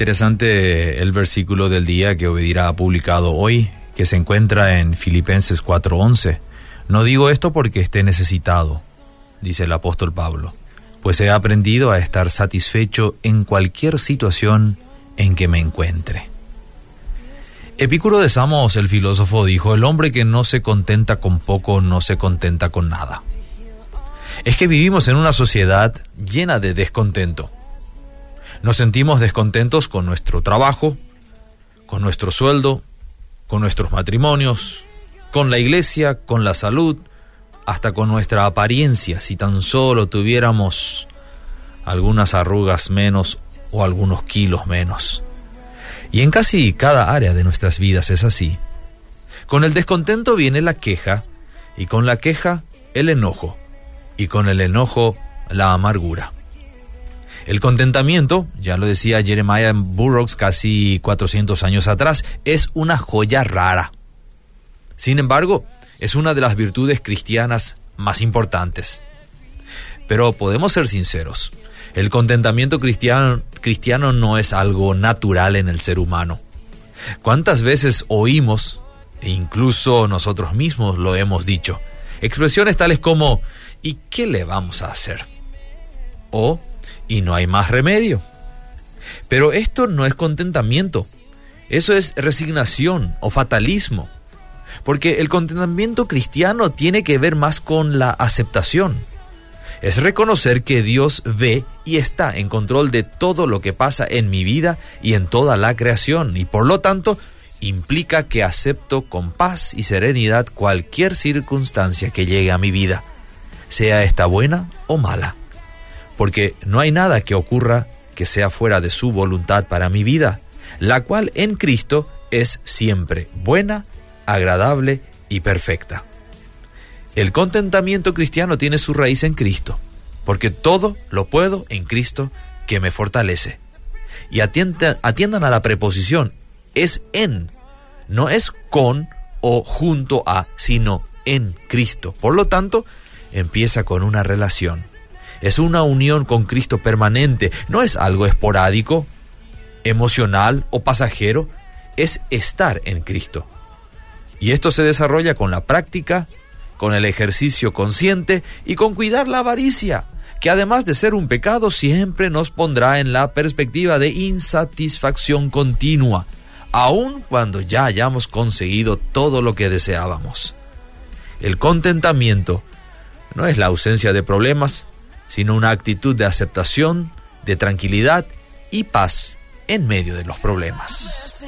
Interesante el versículo del día que Obedirá ha publicado hoy, que se encuentra en Filipenses 4:11. No digo esto porque esté necesitado, dice el apóstol Pablo, pues he aprendido a estar satisfecho en cualquier situación en que me encuentre. Epicuro de Samos, el filósofo, dijo, el hombre que no se contenta con poco no se contenta con nada. Es que vivimos en una sociedad llena de descontento. Nos sentimos descontentos con nuestro trabajo, con nuestro sueldo, con nuestros matrimonios, con la iglesia, con la salud, hasta con nuestra apariencia, si tan solo tuviéramos algunas arrugas menos o algunos kilos menos. Y en casi cada área de nuestras vidas es así. Con el descontento viene la queja, y con la queja el enojo, y con el enojo la amargura. El contentamiento, ya lo decía Jeremiah Burroughs casi 400 años atrás, es una joya rara. Sin embargo, es una de las virtudes cristianas más importantes. Pero podemos ser sinceros, el contentamiento cristiano, cristiano no es algo natural en el ser humano. ¿Cuántas veces oímos, e incluso nosotros mismos lo hemos dicho, expresiones tales como ¿y qué le vamos a hacer? O ¿y no hay más remedio? Pero esto no es contentamiento, eso es resignación o fatalismo, porque el contentamiento cristiano tiene que ver más con la aceptación. Es reconocer que Dios ve y está en control de todo lo que pasa en mi vida y en toda la creación, y por lo tanto implica que acepto con paz y serenidad cualquier circunstancia que llegue a mi vida, sea esta buena o mala, porque no hay nada que ocurra que sea fuera de su voluntad para mi vida, la cual en Cristo es siempre buena, agradable y perfecta. El contentamiento cristiano tiene su raíz en Cristo, porque todo lo puedo en Cristo que me fortalece. Y atiendan, a la preposición, es en, no es con o junto a, sino en Cristo. Por lo tanto, empieza con una relación. Es una unión con Cristo permanente, no es algo esporádico, emocional o pasajero, es estar en Cristo. Y esto se desarrolla con la práctica con el ejercicio consciente y con cuidar la avaricia, que además de ser un pecado siempre nos pondrá en la perspectiva de insatisfacción continua, aun cuando ya hayamos conseguido todo lo que deseábamos. El contentamiento no es la ausencia de problemas, sino una actitud de aceptación, de tranquilidad y paz en medio de los problemas.